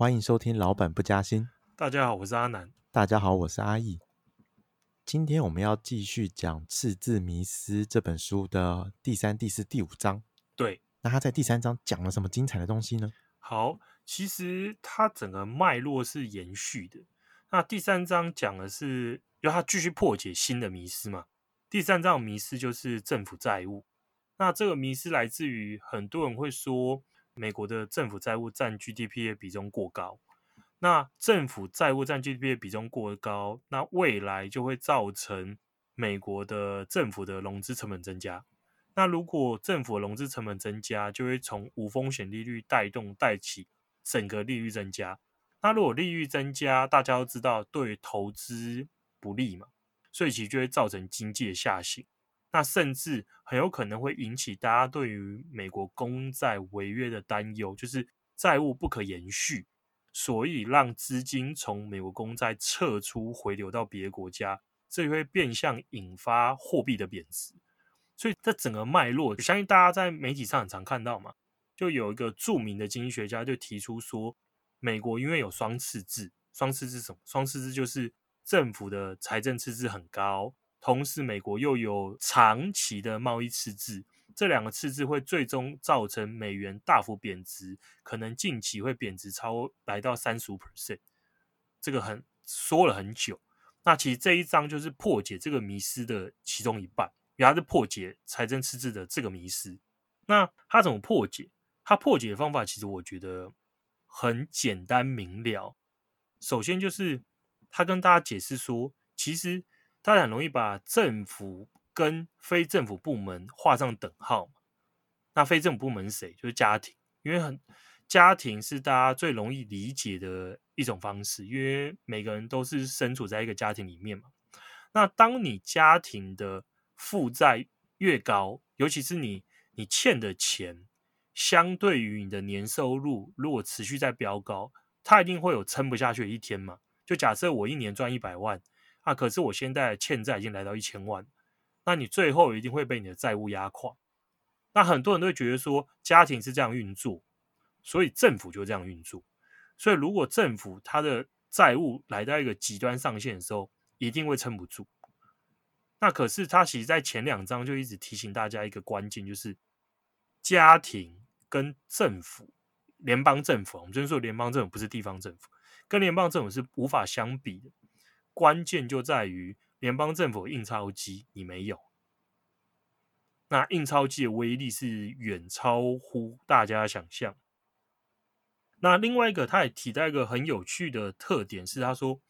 欢迎收听老板不加薪。大家好，我是阿南。大家好，我是阿易。今天我们要继续讲《赤字迷思》这本书的第三、第四、第五章。对，那他在第三章讲了什么精彩的东西呢？好，其实它整个脉络是延续的。那第三章讲的是，要他继续破解新的迷思嘛。第三章的迷思就是政府债务。那这个迷思来自于很多人会说。美国的政府债务占 GDP 的比重过高，那政府债务占 GDP 的比重过高，那未来就会造成美国的政府的融资成本增加。那如果政府融资成本增加，就会从无风险利率带动带起整个利率增加。那如果利率增加，大家都知道对投资不利嘛，所以其实就会造成经济的下行。那甚至很有可能会引起大家对于美国公债违约的担忧，就是债务不可延续，所以让资金从美国公债撤出，回流到别的国家，这会变相引发货币的贬值。所以这整个脉络，我相信大家在媒体上很常看到嘛，就有一个著名的经济学家就提出说，美国因为有双赤字，双赤字什么？双赤字就是政府的财政赤字很高。同时，美国又有长期的贸易赤字，这两个赤字会最终造成美元大幅贬值，可能近期会贬值超来到三十五 percent，这个很说了很久。那其实这一章就是破解这个迷失的其中一半，也是破解财政赤字的这个迷失。那他怎么破解？他破解的方法其实我觉得很简单明了。首先就是他跟大家解释说，其实。他很容易把政府跟非政府部门画上等号。那非政府部门是谁？就是家庭，因为很家庭是大家最容易理解的一种方式，因为每个人都是身处在一个家庭里面嘛。那当你家庭的负债越高，尤其是你你欠的钱相对于你的年收入如果持续在飙高，它一定会有撑不下去的一天嘛。就假设我一年赚一百万。那可是我现在欠债已经来到一千万，那你最后一定会被你的债务压垮。那很多人都会觉得说，家庭是这样运作，所以政府就这样运作。所以如果政府它的债务来到一个极端上限的时候，一定会撑不住。那可是他其实在前两章就一直提醒大家一个关键，就是家庭跟政府、联邦政府，我们就是说联邦政府不是地方政府，跟联邦政府是无法相比的。关键就在于联邦政府印钞机，你没有。那印钞机的威力是远超乎大家想象。那另外一个，他也提到一个很有趣的特点，是他说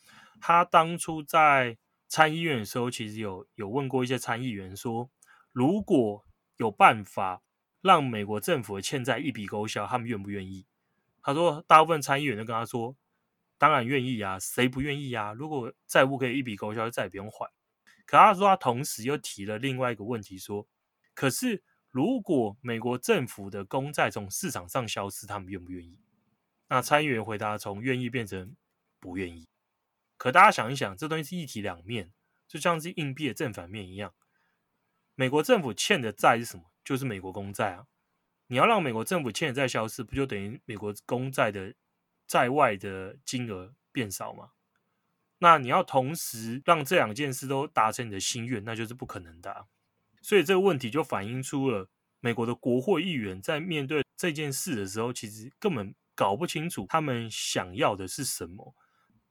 他当初在参议院的时候，其实有有问过一些参议员说，如果有办法让美国政府的欠债一笔勾销，他们愿不愿意？他说，大部分参议员都跟他说。当然愿意啊，谁不愿意啊？如果债务可以一笔勾销，就再也不用还。可他说他同时又提了另外一个问题，说：可是如果美国政府的公债从市场上消失，他们愿不愿意？那参议员回答：从愿意变成不愿意。可大家想一想，这东西是一体两面，就像是硬币的正反面一样。美国政府欠的债是什么？就是美国公债啊。你要让美国政府欠的债消失，不就等于美国公债的？在外的金额变少吗？那你要同时让这两件事都达成你的心愿，那就是不可能的。所以这个问题就反映出了美国的国会议员在面对这件事的时候，其实根本搞不清楚他们想要的是什么。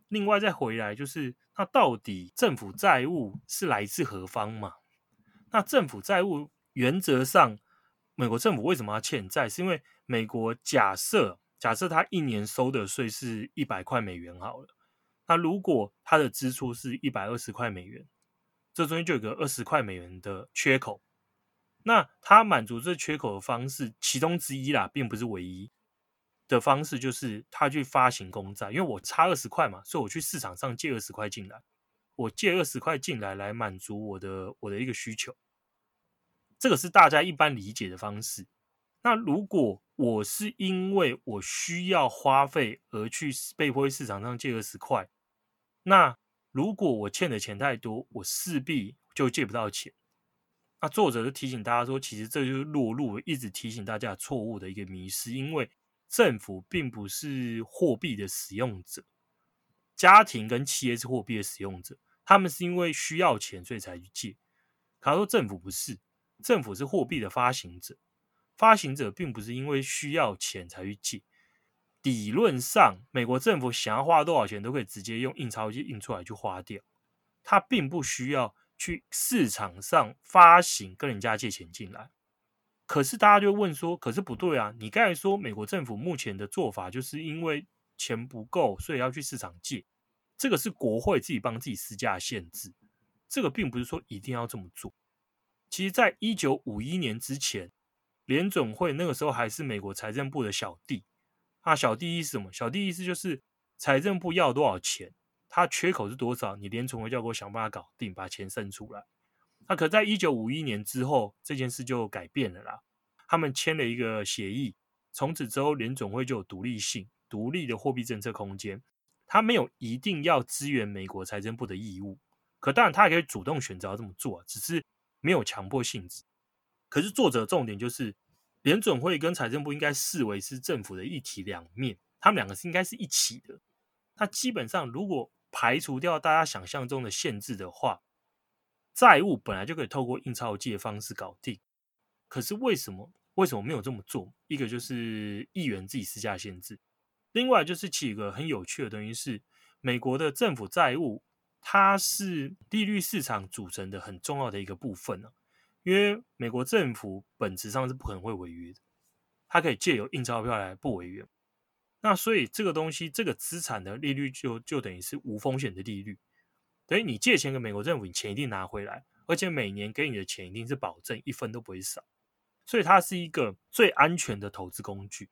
另外再回来就是，那到底政府债务是来自何方嘛？那政府债务原则上，美国政府为什么要欠债？是因为美国假设。假设他一年收的税是一百块美元好了，那如果他的支出是一百二十块美元，这中间就有个二十块美元的缺口。那他满足这缺口的方式，其中之一啦，并不是唯一的方式，就是他去发行公债，因为我差二十块嘛，所以我去市场上借二十块进来，我借二十块进来来满足我的我的一个需求。这个是大家一般理解的方式。那如果我是因为我需要花费而去被迫市场上借二十块，那如果我欠的钱太多，我势必就借不到钱。那作者就提醒大家说，其实这就是落入一直提醒大家错误的一个迷失，因为政府并不是货币的使用者，家庭跟企业是货币的使用者，他们是因为需要钱所以才去借。他说政府不是，政府是货币的发行者，发行者并不是因为需要钱才去借。理论上，美国政府想要花多少钱都可以直接用印钞机印出来去花掉，他并不需要去市场上发行跟人家借钱进来。可是大家就问说，可是不对啊！你刚才说美国政府目前的做法就是因为钱不够，所以要去市场借，这个是国会自己帮自己施加的限制，这个并不是说一定要这么做。其实，在一九五一年之前，联准会那个时候还是美国财政部的小弟。那小弟意思什么？小弟意思就是财政部要多少钱，他缺口是多少，你联准会就要给我想办法搞定，把钱生出来。那可在一九五一年之后，这件事就改变了啦。他们签了一个协议，从此之后，联准会就有独立性、独立的货币政策空间。他没有一定要支援美国财政部的义务，可当然他也可以主动选择要这么做，只是没有强迫性质。可是作者重点就是，联准会跟财政部应该视为是政府的一体两面，他们两个是应该是一起的。那基本上，如果排除掉大家想象中的限制的话，债务本来就可以透过印钞机的方式搞定，可是为什么为什么没有这么做？一个就是议员自己私下限制，另外就是起一个很有趣的东西是，美国的政府债务它是利率市场组成的很重要的一个部分呢、因为美国政府本质上是不可能会违约的，它可以借由印钞票来不违约，那所以这个东西这个资产的利率就就等于是无风险的利率。等于你借钱给美国政府，你钱一定拿回来，而且每年给你的钱一定是保证，一分都不会少，所以它是一个最安全的投资工具。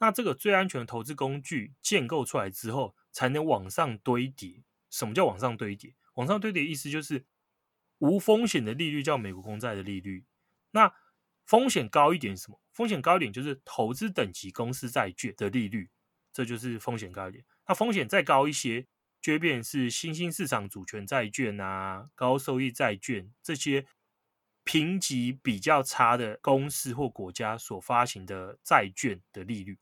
那这个最安全的投资工具建构出来之后，才能往上堆叠。什么叫往上堆叠？往上堆叠意思就是无风险的利率叫美国公债的利率。那风险高一点是什么？风险高一点就是投资等级公司债券的利率，这就是风险高一点。那风险再高一些。就会变是新兴市场主权债券啊、高收益债券这些评级比较差的公司或国家所发行的债券的利率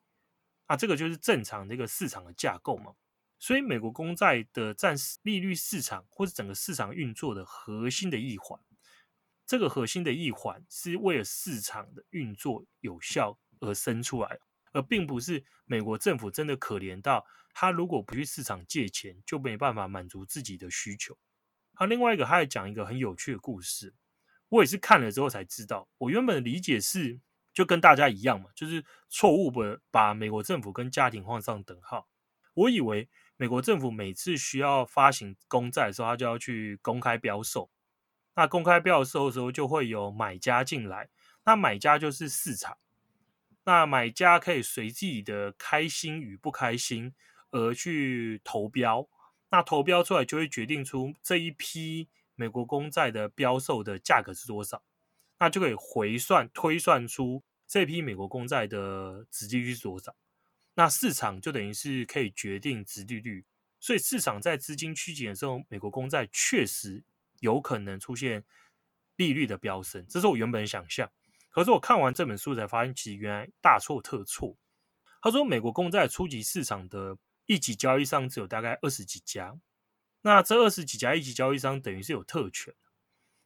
啊，这个就是正常的一个市场的架构嘛。所以，美国公债的占利率市场或是整个市场运作的核心的一环，这个核心的一环是为了市场的运作有效而生出来，而并不是美国政府真的可怜到。他如果不去市场借钱，就没办法满足自己的需求。好，另外一个，他还讲一个很有趣的故事。我也是看了之后才知道，我原本的理解是，就跟大家一样嘛，就是错误的把美国政府跟家庭画上等号。我以为美国政府每次需要发行公债的时候，他就要去公开标售。那公开标售的时候，就会有买家进来，那买家就是市场。那买家可以随自己的开心与不开心。而去投标，那投标出来就会决定出这一批美国公债的标售的价格是多少，那就可以回算推算出这批美国公债的殖利率是多少。那市场就等于是可以决定殖利率，所以市场在资金趋紧的时候，美国公债确实有可能出现利率的飙升，这是我原本想象。可是我看完这本书才发现，其实原来大错特错。他说，美国公债初级市场的一级交易商只有大概二十几家，那这二十几家一级交易商等于是有特权，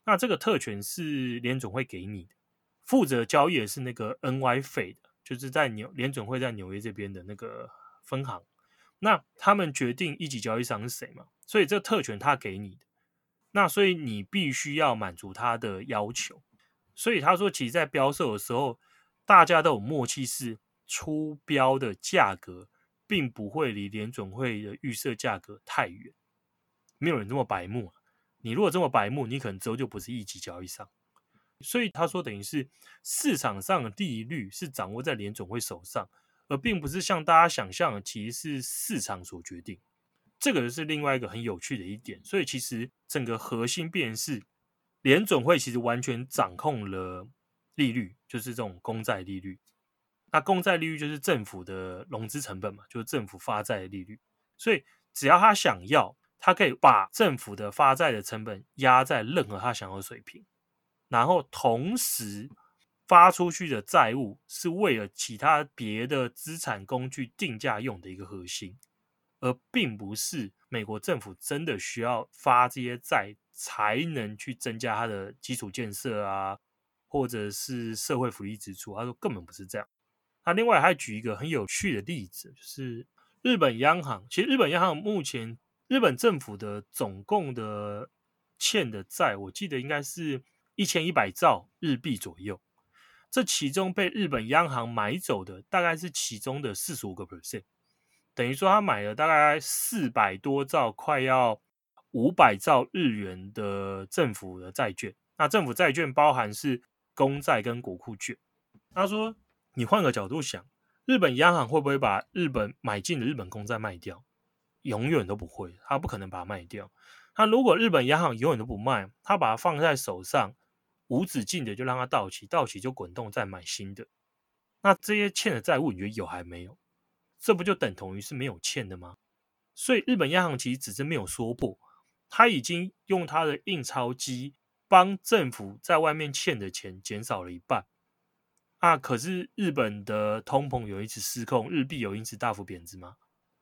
那这个特权是联总会给你的，负责交易的是那个 NY Fed，就是在纽联准会在纽约这边的那个分行，那他们决定一级交易商是谁嘛？所以这特权他给你的，那所以你必须要满足他的要求，所以他说，其实，在标售的时候，大家都有默契，是出标的价格。并不会离联准会的预设价格太远，没有人这么白目啊。你如果这么白目，你可能之后就不是一级交易商。所以他说，等于是市场上的利率是掌握在联总会手上，而并不是像大家想象的，其实是市场所决定。这个是另外一个很有趣的一点。所以其实整个核心变是联总会其实完全掌控了利率，就是这种公债利率。那公债利率就是政府的融资成本嘛，就是政府发债的利率。所以只要他想要，他可以把政府的发债的成本压在任何他想要的水平，然后同时发出去的债务是为了其他别的资产工具定价用的一个核心，而并不是美国政府真的需要发这些债才能去增加它的基础建设啊，或者是社会福利支出。他说根本不是这样。他另外还举一个很有趣的例子，就是日本央行。其实日本央行目前日本政府的总共的欠的债，我记得应该是一千一百兆日币左右。这其中被日本央行买走的大概是其中的四十五个 percent，等于说他买了大概四百多兆，快要五百兆日元的政府的债券。那政府债券包含是公债跟国库券。他说，你换个角度想，日本央行会不会把日本买进的日本公债卖掉？永远都不会，他不可能把它卖掉。那如果日本央行永远都不卖，他把它放在手上。无止境的就让它到期，到期就滚动再买新的。那这些欠的债务，你觉得有还没有？这不就等同于是没有欠的吗？所以日本央行其实只是没有说破，他已经用他的印钞机帮政府在外面欠的钱减少了一半。啊，可是日本的通膨有一次失控，日币有因此大幅贬值吗？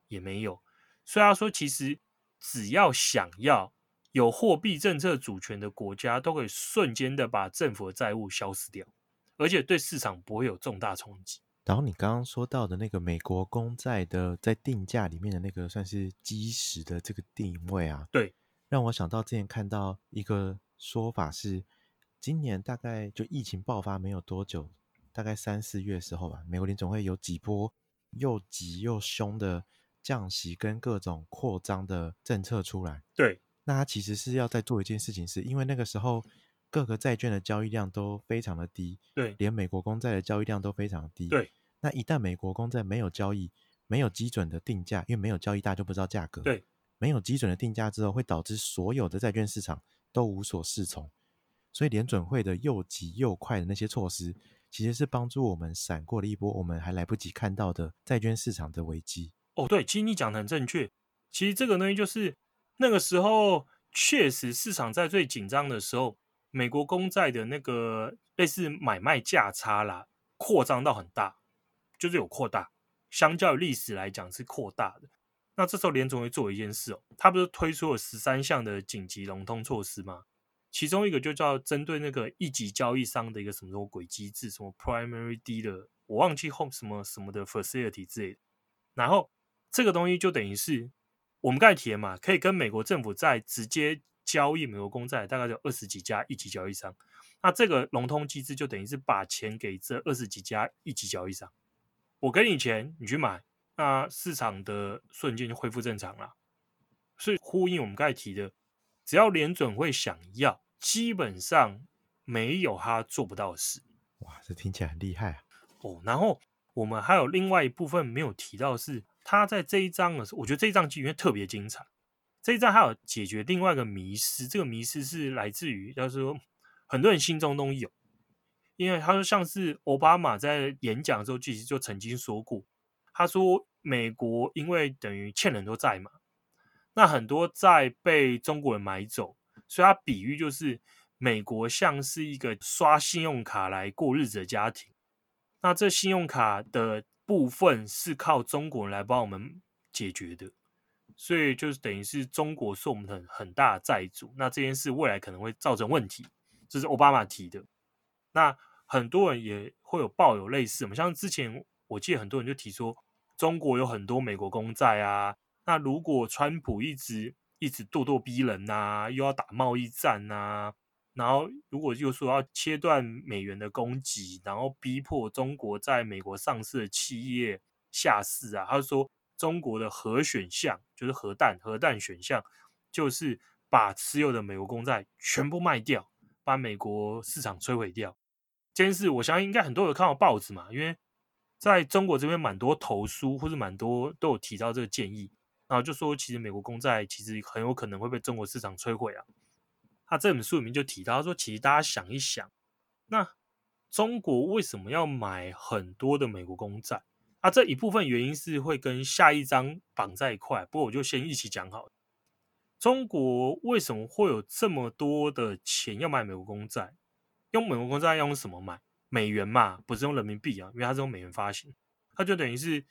也没有。所以他说，其实只要想要。有货币政策主权的国家都可以瞬间的把政府的债务消失掉，而且对市场不会有重大冲击。然后你刚刚说到的那个美国公债的在定价里面的那个算是基石的这个定位啊，对，让我想到之前看到一个说法是，今年大概就疫情爆发没有多久，大概三四月的时候吧，美国联总会有几波又急又凶的降息跟各种扩张的政策出来，对。那他其实是要在做一件事情，是因为那个时候各个债券的交易量都非常的低，对，连美国公债的交易量都非常的低，对。那一旦美国公债没有交易，没有基准的定价，因为没有交易，大家就不知道价格，对。没有基准的定价之后，会导致所有的债券市场都无所适从，所以联准会的又急又快的那些措施，其实是帮助我们闪过了一波我们还来不及看到的债券市场的危机。哦，对，其实你讲的很正确，其实这个东西就是。那个时候确实市场在最紧张的时候，美国公债的那个类似买卖价差啦，扩张到很大，就是有扩大，相较于历史来讲是扩大的。那这时候联总会做一件事哦，他不是推出了十三项的紧急融通措施吗？其中一个就叫针对那个一级交易商的一个什么什么鬼机制，什么 primary dealer，我忘记后什么什么的 facility 之类。然后这个东西就等于是。我们刚才提了嘛，可以跟美国政府在直接交易美国公债，大概有二十几家一级交易商。那这个融通机制就等于是把钱给这二十几家一级交易商。我给你钱，你去买，那市场的瞬间就恢复正常了。所以呼应我们刚才提的，只要联准会想要，基本上没有他做不到的事。哇，这听起来很厉害啊！哦，然后我们还有另外一部分没有提到是。他在这一章的时候，我觉得这一章其实特别精彩。这一章还有解决另外一个迷思，这个迷思是来自于，就是说很多人心中都有，因为他说像是奥巴马在演讲的时候，其实就曾经说过，他说美国因为等于欠很多债嘛，那很多债被中国人买走，所以他比喻就是美国像是一个刷信用卡来过日子的家庭，那这信用卡的。部分是靠中国人来帮我们解决的，所以就是等于是中国是我们很很大的债主。那这件事未来可能会造成问题，这是奥巴马提的。那很多人也会有抱有类似，我们像之前我记得很多人就提说，中国有很多美国公债啊。那如果川普一直一直咄咄逼人呐，又要打贸易战呐。然后，如果就说要切断美元的供给，然后逼迫中国在美国上市的企业下市啊，他就说中国的核选项就是核弹，核弹选项就是把持有的美国公债全部卖掉，把美国市场摧毁掉。这件事，我相信应该很多人看过报纸嘛，因为在中国这边蛮多投书或者蛮多都有提到这个建议，然后就说其实美国公债其实很有可能会被中国市场摧毁啊。他这本书里面就提到，说：“其实大家想一想，那中国为什么要买很多的美国公债？啊，这一部分原因是会跟下一章绑在一块。不过我就先一起讲好。中国为什么会有这么多的钱要买美国公债？用美国公债要用什么买？美元嘛，不是用人民币啊，因为它是用美元发行，它就等于是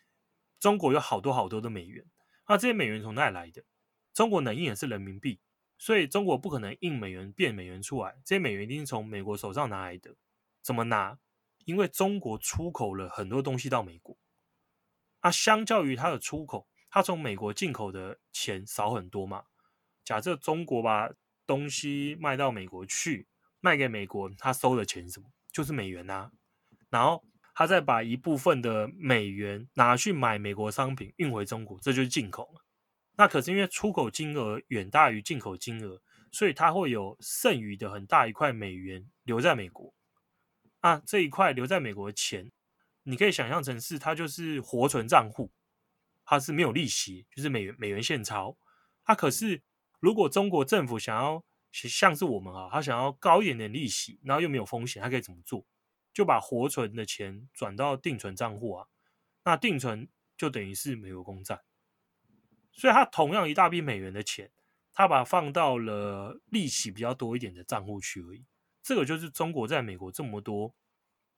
中国有好多好多的美元。那这些美元从哪里来的？中国能印的是人民币，所以中国不可能印美元变美元出来，这些美元一定是从美国手上拿来的。怎么拿？因为中国出口了很多东西到美国，啊，相较于它的出口，它从美国进口的钱少很多嘛。假设中国把东西卖到美国去，卖给美国，他收的钱什么？就是美元啊。然后他再把一部分的美元拿去买美国商品运回中国，这就是进口。那可是因为出口金额远大于进口金额，所以它会有剩余的很大一块美元留在美国。啊，这一块留在美国的钱，你可以想象成是它就是活存账户，它是没有利息，就是美元美元现钞。它可是。如果中国政府想要像是我们啊，他想要高一点点利息，然后又没有风险，他可以怎么做？就把活存的钱转到定存账户啊。那定存就等于是美国公债，所以他同样一大笔美元的钱，他把它放到了利息比较多一点的账户去而已。这个就是中国在美国这么多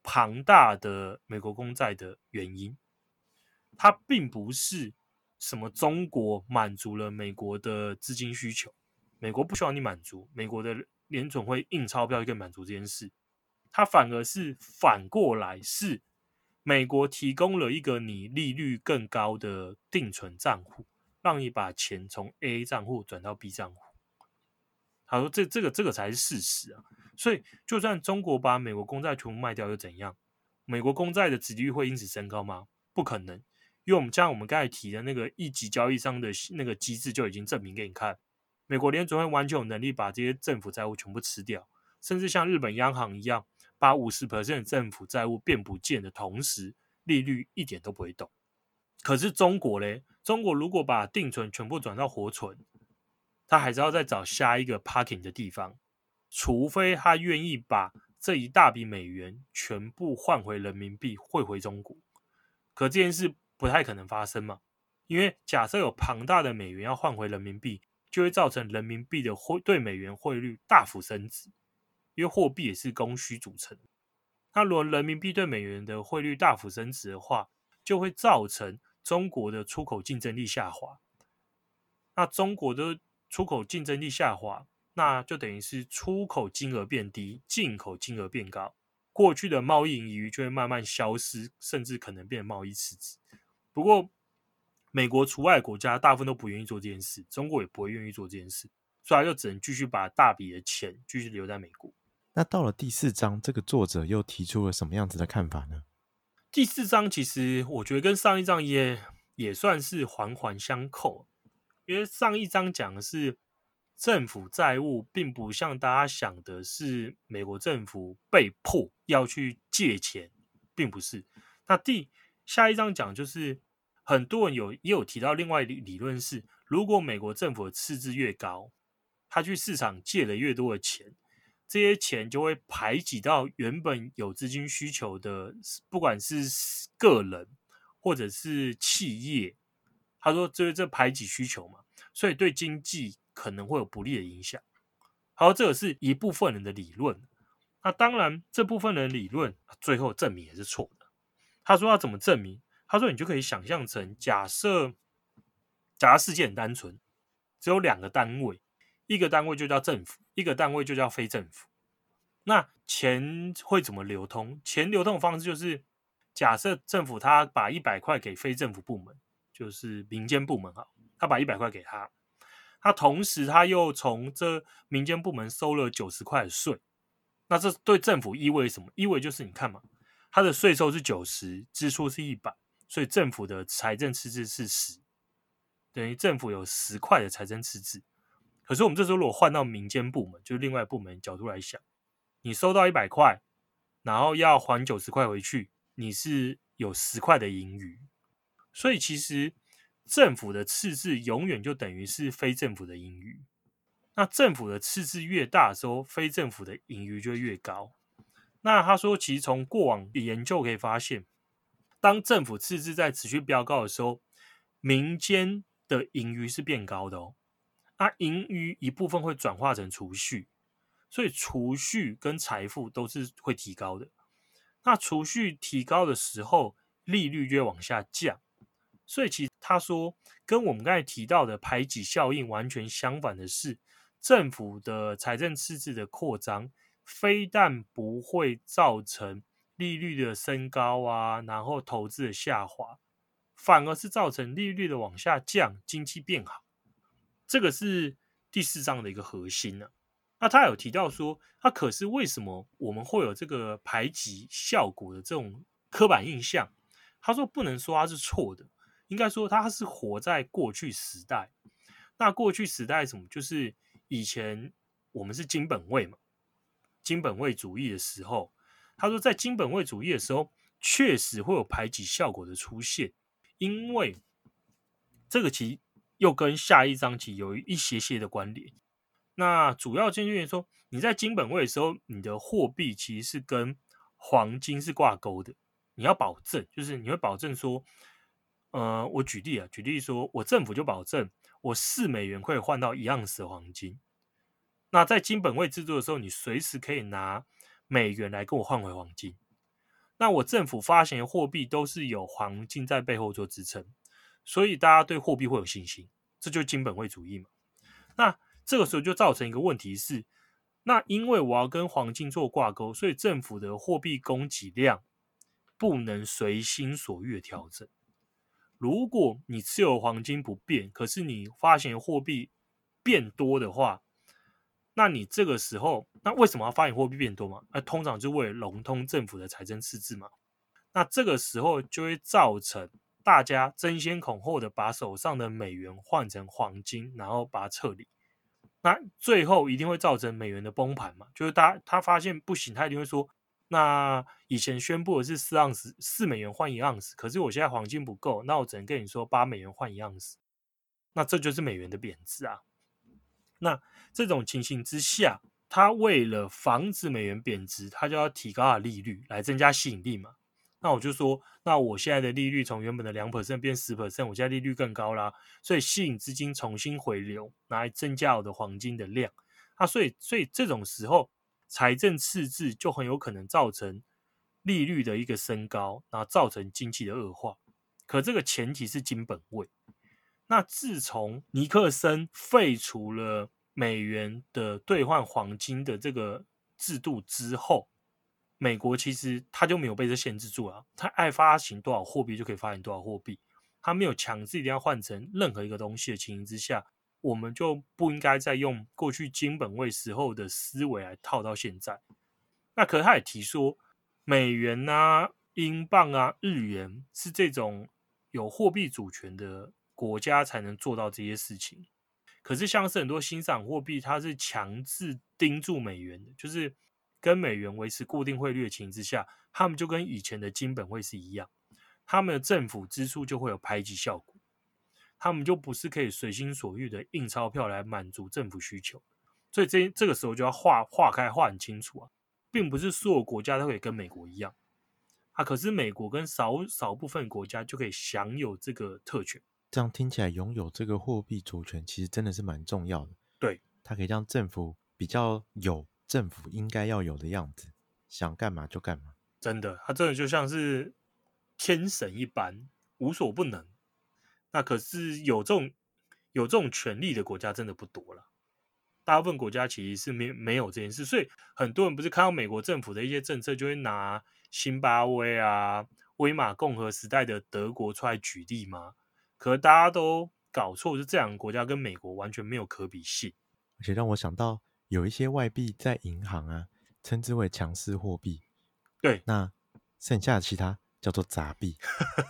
庞大的美国公债的原因，它并不是。什么？中国满足了美国的资金需求，美国不需要你满足，美国的联准会印钞票就可以满足这件事，它反而是反过来，是美国提供了一个你利率更高的定存账户，让你把钱从 A 账户转到 B 账户。他说这：“这个这个才是事实啊！所以，就算中国把美国公债全部卖掉又怎样？美国公债的殖利率会因此升高吗？不可能。”因为我们像我们刚才提的那个一级交易商的那个机制就已经证明给你看，美国联准会完全有能力把这些政府债务全部吃掉，甚至像日本央行一样，把五十 percent 政府债务变不见的同时，利率一点都不会动。可是中国嘞，中国如果把定存全部转到活存，他还是要再找下一个 parking 的地方，除非他愿意把这一大笔美元全部换回人民币汇回中国，可这件事。不太可能发生嘛，因为假设有庞大的美元要换回人民币，就会造成人民币的汇对美元汇率大幅升值，因为货币也是供需组成。那如果人民币对美元的汇率大幅升值的话，就会造成中国的出口竞争力下滑。那中国的出口竞争力下滑，那就等于是出口金额变低，进口金额变高，过去的贸易盈余就会慢慢消失，甚至可能变贸易赤字。不过，美国除外国家大部分都不愿意做这件事，中国也不会愿意做这件事，所以他就只能继续把大笔的钱继续留在美国。那到了第四章，这个作者又提出了什么样子的看法呢？第四章其实我觉得跟上一章也也算是环环相扣，因为上一章讲的是政府债务，并不像大家想的是美国政府被迫要去借钱，并不是。那第下一章讲就是。很多人有也有提到另外理理论是，如果美国政府的赤字越高，他去市场借了越多的钱，这些钱就会排挤到原本有资金需求的，不管是个人或者是企业。他说，这这排挤需求嘛，所以对经济可能会有不利的影响。好，这个是一部分人的理论。那当然，这部分人理论最后证明也是错的。他说要怎么证明？他说：“你就可以想象成，假设，假设世界很单纯，只有两个单位，一个单位就叫政府，一个单位就叫非政府。那钱会怎么流通？钱流通的方式就是，假设政府他把一百块给非政府部门，就是民间部门哈，他把一百块给他，他同时他又从这民间部门收了九十块的税。那这对政府意味什么？意味就是你看嘛，他的税收是九十，支出是一百。”所以政府的财政赤字是十，等于政府有十块的财政赤字。可是我们这时候如果换到民间部门，就是另外部门角度来想，你收到一百块，然后要还九十块回去，你是有十块的盈余。所以其实政府的赤字永远就等于是非政府的盈余。那政府的赤字越大的时候，非政府的盈余就越高。那他说，其实从过往研究可以发现。当政府赤字在持续飙高的时候，民间的盈余是变高的哦。那盈余一部分会转化成储蓄，所以储蓄跟财富都是会提高的。那储蓄提高的时候，利率就往下降。所以其实他说，跟我们刚才提到的排挤效应完全相反的是，政府的财政赤字的扩张，非但不会造成利率的升高啊，然后投资的下滑，反而是造成利率的往下降，经济变好。这个是第四章的一个核心呢、那他有提到说，他可是为什么我们会有这个排挤效果的这种刻板印象？他说不能说他是错的，应该说他是活在过去时代。那过去时代什么？就是以前我们是金本位嘛，金本位主义的时候，他说在金本位主义的时候，确实会有排挤效果的出现，因为这个其又跟下一章节有一些些的关联。那主要就是因为说，你在金本位的时候，你的货币其实是跟黄金是挂钩的。你要保证，就是你会保证说，呃，我举例啊，举例说，我政府就保证我四美元可以换到一盎司黄金。那在金本位制度的时候，你随时可以拿美元来跟我换回黄金。那我政府发行的货币都是有黄金在背后做支撑，所以大家对货币会有信心，这就是金本位主义嘛。那这个时候就造成一个问题是，那因为我要跟黄金做挂钩，所以政府的货币供给量不能随心所欲的调整。如果你持有黄金不变，可是你发行货币变多的话，那你这个时候，那为什么要发行货币变多嘛？那通常就为了融通政府的财政赤字嘛。那这个时候就会造成大家争先恐后的把手上的美元换成黄金，然后把它撤离。那最后一定会造成美元的崩盘嘛？就是他他发现不行，他一定会说：那以前宣布的是四盎司四美元换一盎司，可是我现在黄金不够，那我只能跟你说八美元换一盎司。那这就是美元的贬值啊。那这种情形之下，他为了防止美元贬值，他就要提高了利率来增加吸引力嘛。那我就说，那我现在的利率从原本的两 percent 变十 percent，我现在利率更高啦，所以吸引资金重新回流，拿来增加我的黄金的量。啊，所以所以这种时候，财政赤字就很有可能造成利率的一个升高，然后造成经济的恶化。可这个前提是金本位。那自从尼克森废除了美元的兑换黄金的这个制度之后，美国其实他就没有被这限制住啊，他爱发行多少货币就可以发行多少货币，他没有强制一定要换成任何一个东西的情形之下，我们就不应该再用过去金本位时候的思维来套到现在。那可是他也提说，美元啊、英镑啊、日元是这种有货币主权的国家才能做到这些事情。可是像是很多新涨货币，它是强制盯住美元的，就是。跟美元维持固定汇率的情况之下，他们就跟以前的金本位是一样，他们的政府支出就会有排挤效果，他们就不是可以随心所欲的印钞票来满足政府需求，所以这这个时候就要划划开划很清楚啊，并不是所有国家都可以跟美国一样。啊，可是美国跟少少部分国家就可以享有这个特权，这样听起来拥有这个货币主权其实真的是蛮重要的，对，它可以让政府比较有。政府应该要有的样子，想干嘛就干嘛。真的，他真的就像是天神一般，无所不能。那可是有这种有这种权利的国家真的不多了，大部分国家其实是没没有这件事。所以很多人不是看到美国政府的一些政策，就会拿辛巴威啊、威玛共和时代的德国出来举例吗？可是大家都搞错，就这两个国家跟美国完全没有可比性，而且让我想到。有一些外币在银行啊，称之为强势货币。对，那剩下的其他叫做杂币，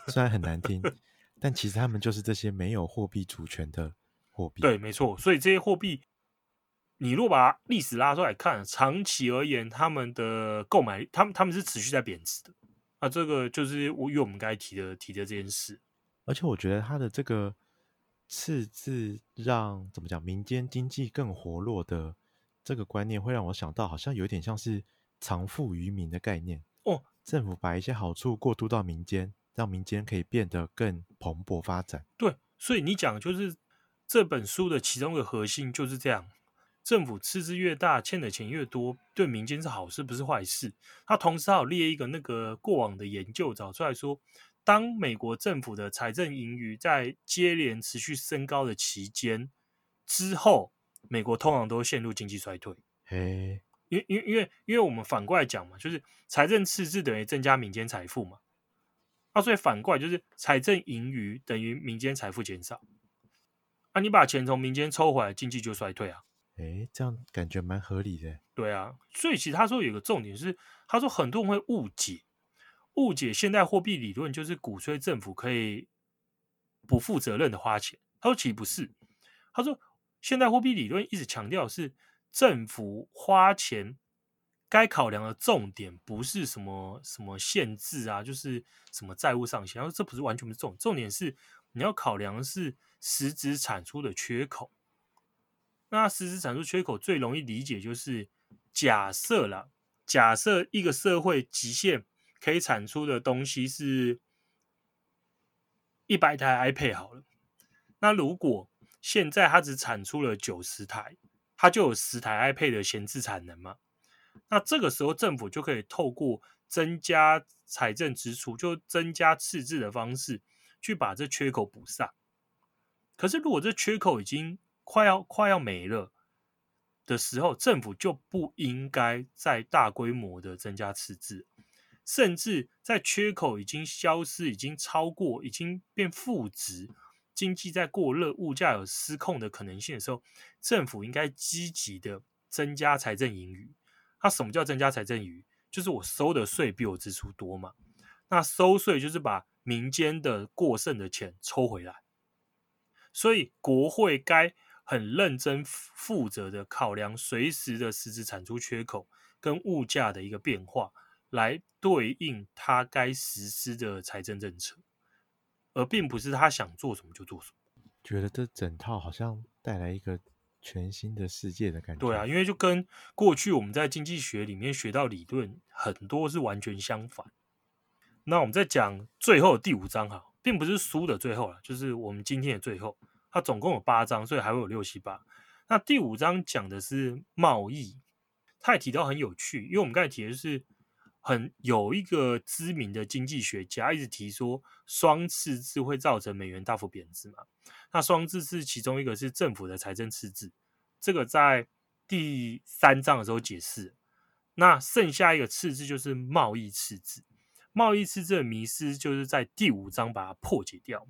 虽然很难听，但其实他们就是这些没有货币主权的货币。对，没错。所以这些货币，你如果把历史拉出来看，长期而言，他们的购买，他们他们是持续在贬值的。啊，这个就是我与我们刚才提的提的这件事。而且我觉得他的这个赤字让怎么讲，民间经济更活络的。这个观念会让我想到，好像有点像是藏富于民的概念哦。政府把一些好处过渡到民间，让民间可以变得更蓬勃发展。对，所以你讲就是这本书的其中一个核心就是这样：政府赤字越大，欠的钱越多，对民间是好事，不是坏事。他同时还有列一个那个过往的研究找出来说，当美国政府的财政盈余在接连持续升高的期间之后，美国通常都陷入经济衰退。嘿，因为因为因为因为我们反过来讲嘛，就是财政赤字等于增加民间财富嘛，啊，所以反过来就是财政盈余等于民间财富减少。啊，你把钱从民间抽回来，经济就衰退啊。诶，这样感觉蛮合理的。对啊，所以其实他说有个重点是，他说很多人会误解，误解现代货币理论就是鼓吹政府可以不负责任的花钱。他说其实不是，他说现代货币理论一直强调是政府花钱该考量的重点不是什么什么限制啊，就是什么债务上限。然后这不是完全不是重，重点是你要考量的是实质产出的缺口。那实质产出缺口最容易理解就是假设啦，假设一个社会极限可以产出的东西是一百台 iPad 好了，那如果现在它只产出了九十台，它就有十台 iPad 的闲置产能嘛？那这个时候政府就可以透过增加财政支出，就增加赤字的方式去把这缺口补上。可是如果这缺口已经快要快要没了的时候，政府就不应该再大规模的增加赤字，甚至在缺口已经消失、已经超过、已经变负值、经济在过热、物价有失控的可能性的时候，政府应该积极的增加财政盈余。那什么叫增加财政盈余？就是我收的税比我支出多嘛。那收税就是把民间的过剩的钱抽回来，所以国会该。很认真负责的考量随时的实质产出缺口跟物价的一个变化，来对应它该实施的财政政策，而并不是他想做什么就做什么。觉得这整套好像带来一个全新的世界的感觉。对啊，因为就跟过去我们在经济学里面学到理论很多是完全相反。那我们在讲最后第五章哈，并不是书的最后了，就是我们今天的最后。它总共有八章，所以还会有六七八。那第五章讲的是贸易，他也提到很有趣，因为我们刚才提的是很有一个知名的经济学家一直提说双赤字会造成美元大幅贬值嘛。那双赤字其中一个是政府的财政赤字，这个在第三章的时候解释。那剩下一个赤字就是贸易赤字，贸易赤字的迷失就是在第五章把它破解掉。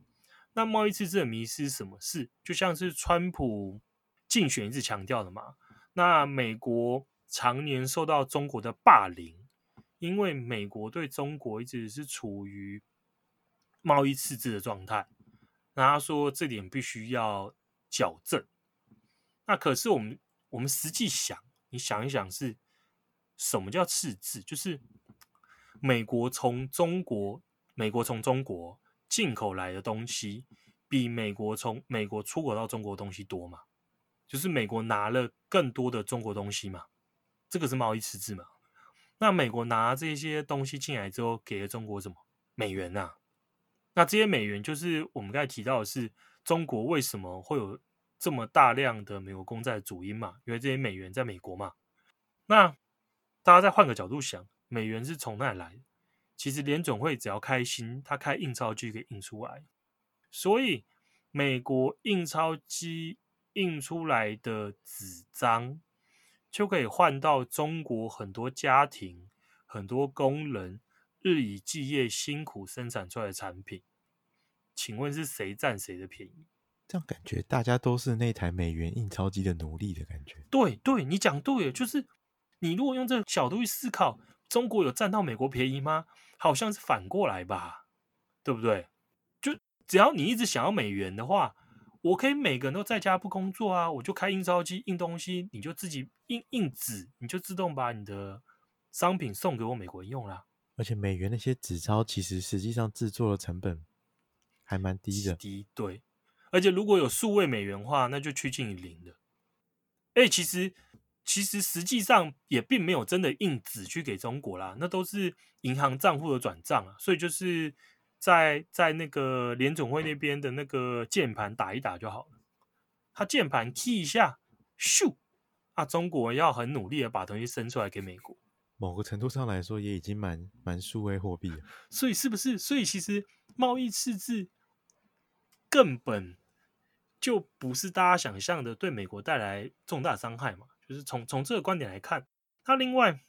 那贸易赤字的迷失什么事？就像是川普竞选一直强调的嘛。那美国常年受到中国的霸凌，因为美国对中国一直是处于贸易赤字的状态。那他说这点必须要矫正。那可是我们我们实际想，你想一想，是什么叫赤字？就是美国从中国，美国从中国。进口来的东西比美国从美国出口到中国东西多嘛？就是美国拿了更多的中国东西嘛？这个是贸易赤字嘛？那美国拿这些东西进来之后，给了中国什么？美元呐、啊？那这些美元就是我们刚才提到的是中国为什么会有这么大量的美国公债的主因嘛？因为这些美元在美国嘛？那大家再换个角度想，美元是从哪里来？其实联总会只要开心，它开印钞机可以印出来，所以美国印钞机印出来的纸张就可以换到中国很多家庭、很多工人日以继夜辛苦生产出来的产品。请问是谁占谁的便宜？这样感觉大家都是那台美元印钞机的奴隶的感觉。对对，你讲对了，就是你如果用这个角度去思考。中国有占到美国便宜吗？好像是反过来吧，对不对？就只要你一直想要美元的话，我可以每个人都在家不工作啊，我就开印钞机印东西，你就自己印印纸，你就自动把你的商品送给我美国人用啦。而且美元那些纸钞其实实际上制作的成本还蛮低的，低对。而且如果有数位美元的话，那就趋近于零的。哎，其实。其实实际上也并没有真的印纸去给中国啦，那都是银行账户的转账啊，所以就是在在那个联总会那边的那个键盘打一打就好了。他键盘 key 一下，咻啊，中国要很努力的把东西生出来给美国。某个程度上来说，也已经蛮蛮数位货币了。所以是不是？所以其实贸易赤字根本就不是大家想象的对美国带来重大伤害嘛？就是从从这个观点来看，它另外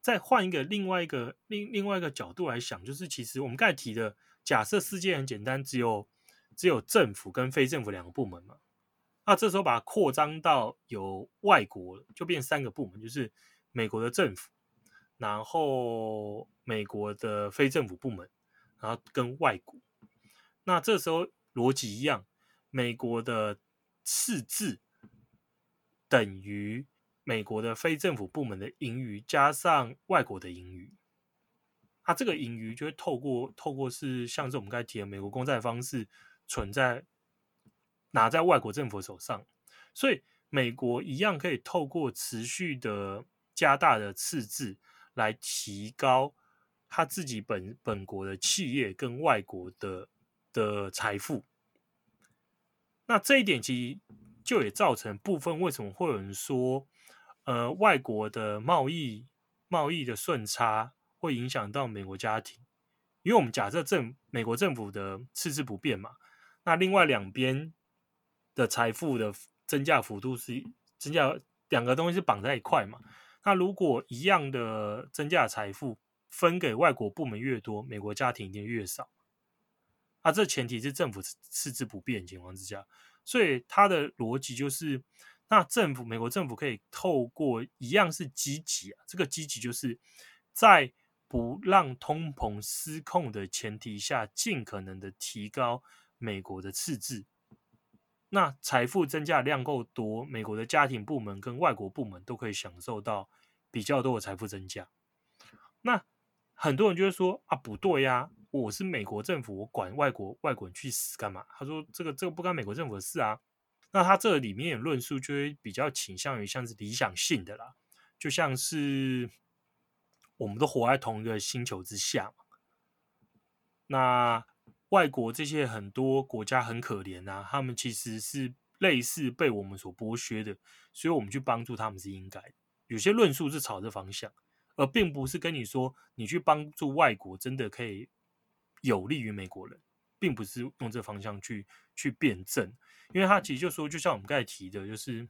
再换一个另外一个另另外一个角度来想，就是其实我们刚才提的，假设世界很简单，只有只有政府跟非政府两个部门嘛。那这时候把它扩张到有外国，就变三个部门，就是美国的政府，然后美国的非政府部门，然后跟外国。那这时候逻辑一样，美国的赤字等于美国的非政府部门的盈余加上外国的盈余。它这个盈余就会透过透过是像是我们刚才提的美国公债方式存在。拿在外国政府手上，所以美国一样可以透过持续的加大的赤字来提高他自己本本国的企业跟外国的的财富。那这一点其实就也造成部分为什么会有人说，呃，外国的贸易贸易的顺差会影响到美国家庭，因为我们假设政美国政府的赤字不变嘛，那另外两边。的财富的增加幅度是增加，两个东西是绑在一块嘛？那如果一样的增加的财富分给外国部门越多，美国家庭一定越少。啊，这前提是政府赤字不变情况之下，所以它的逻辑就是，那政府美国政府可以透过一样是积极啊，这个积极就是在不让通膨失控的前提下，尽可能的提高美国的赤字。那财富增加量够多，美国的家庭部门跟外国部门都可以享受到比较多的财富增加。那很多人就会说啊，不对呀，我是美国政府，我管外国外国人去死干嘛？他说这个这个不干美国政府的事啊。那他这里面的论述就会比较倾向于像是理想性的啦，就像是我们都活在同一个星球之下。那。外国这些很多国家很可怜啊，他们其实是类似被我们所剥削的，所以我们去帮助他们是应该。有些论述是朝着方向，而并不是跟你说你去帮助外国真的可以有利于美国人，并不是用这方向去去辩证，因为他其实就说，就像我们刚才提的，就是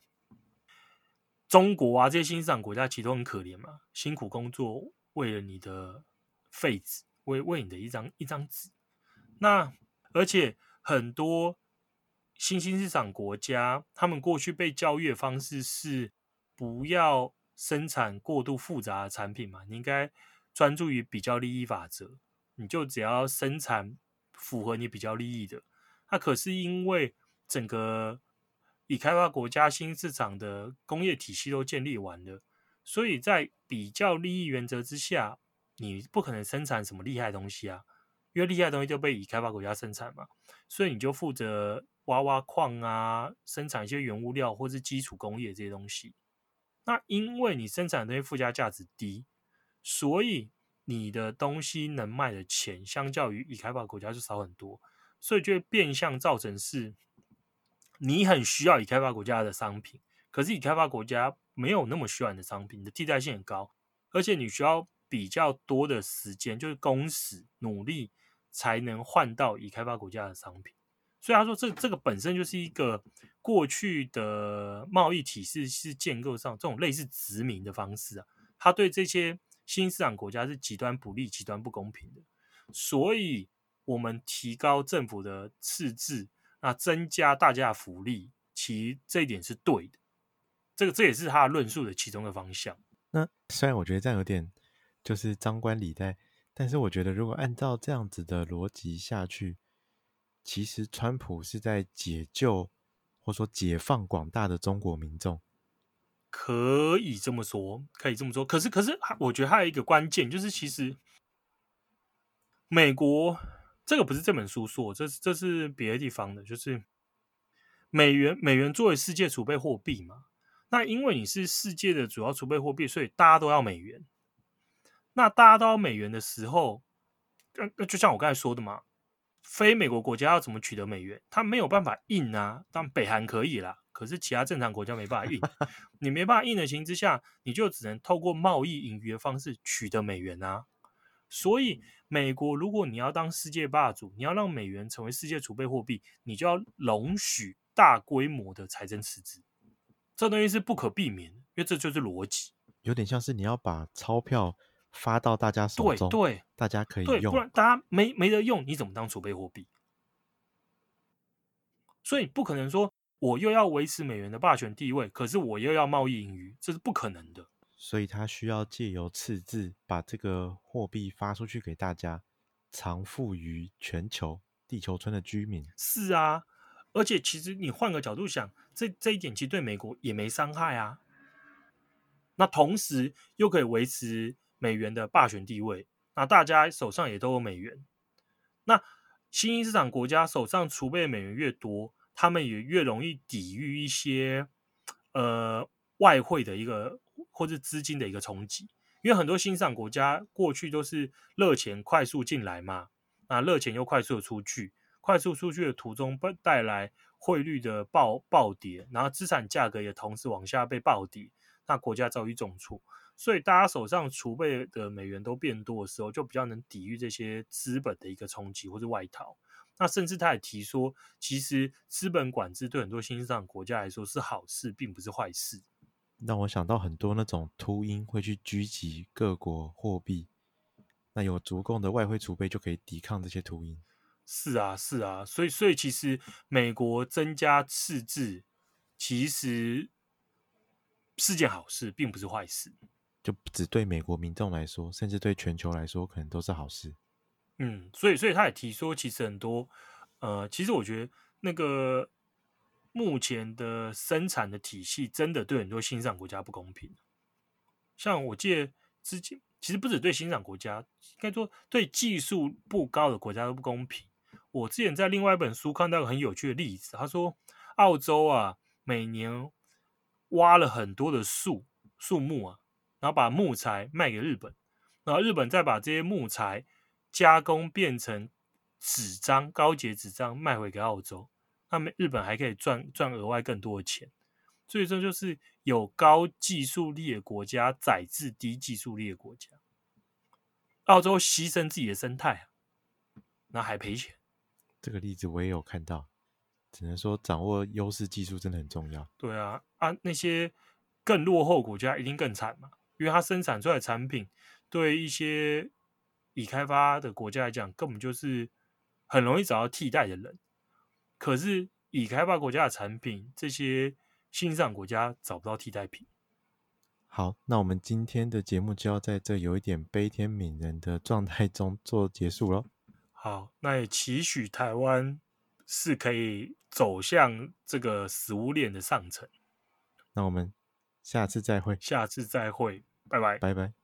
中国啊这些新兴市场国家其实都很可怜嘛，辛苦工作为了你的废纸，为为你的一张一张纸。那而且很多新兴市场国家，他们过去被教育的方式是不要生产过度复杂的产品嘛，你应该专注于比较利益法则，你就只要生产符合你比较利益的。那可是因为整个已开发国家新市场的工业体系都建立完了，所以在比较利益原则之下，你不可能生产什么厉害东西啊。因为厉害东西就被已开发国家生产嘛，所以你就负责挖挖矿啊，生产一些原物料或是基础工业这些东西。那因为你生产的东西附加价值低，所以你的东西能卖的钱相较于已开发国家就少很多，所以就会变相造成是，你很需要已开发国家的商品，可是已开发国家没有那么需要你的商品，你的替代性很高，而且你需要比较多的时间，就是工时努力。才能换到已开发国家的商品，所以他说这这个本身就是一个过去的贸易体系是建构上这种类似殖民的方式啊，他对这些新市场国家是极端不利、极端不公平的，所以我们提高政府的赤字，那增加大家的福利，其实这一点是对的，这个这也是他论述的其中的方向。那虽然我觉得这样有点就是张冠李戴。但是我觉得，如果按照这样子的逻辑下去，其实川普是在解救或说解放广大的中国民众，可以这么说，可以这么说。可是，可是，我觉得还有一个关键，就是其实美国这个不是这本书说，这是这是别的地方的，就是美元美元作为世界储备货币嘛，那因为你是世界的主要储备货币，所以大家都要美元。那大家都要美元的时候，那就像我刚才说的嘛，非美国国家要怎么取得美元？它没有办法印啊，但北韩可以啦。可是其他正常国家没办法印，你没办法印的情况之下，你就只能透过贸易盈余的方式取得美元啊。所以，美国如果你要当世界霸主，你要让美元成为世界储备货币，你就要容许大规模的财政赤字。这东西是不可避免，因为这就是逻辑。有点像是你要把钞票发到大家手中，对，对大家可以用，不然大家没没得用，你怎么当储备货币？所以不可能说。我又要维持美元的霸权地位，可是我又要贸易盈余，这是不可能的。所以，他需要借由赤字把这个货币发出去给大家，偿付于全球地球村的居民。是啊，而且其实你换个角度想，这这一点其实对美国也没伤害啊。那同时又可以维持美元的霸权地位，那大家手上也都有美元。那新兴市场国家手上储备美元越多，他们也越容易抵御一些呃外汇的一个或是资金的一个冲击，因为很多新兴国家过去都是热钱快速进来嘛，那热钱又快速的出去，快速出去的途中不带来汇率的暴暴跌，然后资产价格也同时往下被暴跌，那国家遭遇重挫，所以大家手上储备的美元都变多的时候，就比较能抵御这些资本的一个冲击或者外逃。那甚至他也提说，其实资本管制对很多新兴市场国家来说是好事，并不是坏事。让我想到很多那种秃鹰会去狙击各国货币，那有足够的外汇储备就可以抵抗这些秃鹰。是啊，是啊，所以所以其实美国增加赤字，其实是件好事，并不是坏事。就不只对美国民众来说，甚至对全球来说，可能都是好事。嗯，所以，所以他也提说，其实很多，呃，其实我觉得那个目前的生产的体系真的对很多新兴国家不公平。像我记得之前，其实不止对新兴国家，应该说对技术不高的国家都不公平。我之前在另外一本书看到很有趣的例子，他说澳洲啊，每年挖了很多的树树木啊，然后把木材卖给日本，然后日本再把这些木材。加工变成纸张，高洁纸张卖回给澳洲，那么日本还可以赚赚额外更多的钱。所以这，就是有高技术力的国家宰制低技术力的国家，澳洲牺牲自己的生态，那还赔钱。这个例子我也有看到，只能说掌握优势技术真的很重要。对啊，啊，那些更落后国家一定更惨嘛，因为它生产出来的产品对一些。已开发的国家来讲，根本就是很容易找到替代的人。可是已开发国家的产品，这些新上国家找不到替代品。好，那我们今天的节目就要在这有一点悲天悯人的状态中做结束了。好，那也期许台湾是可以走向这个食物链的上层。那我们下次再会，下次再会，拜拜，拜拜。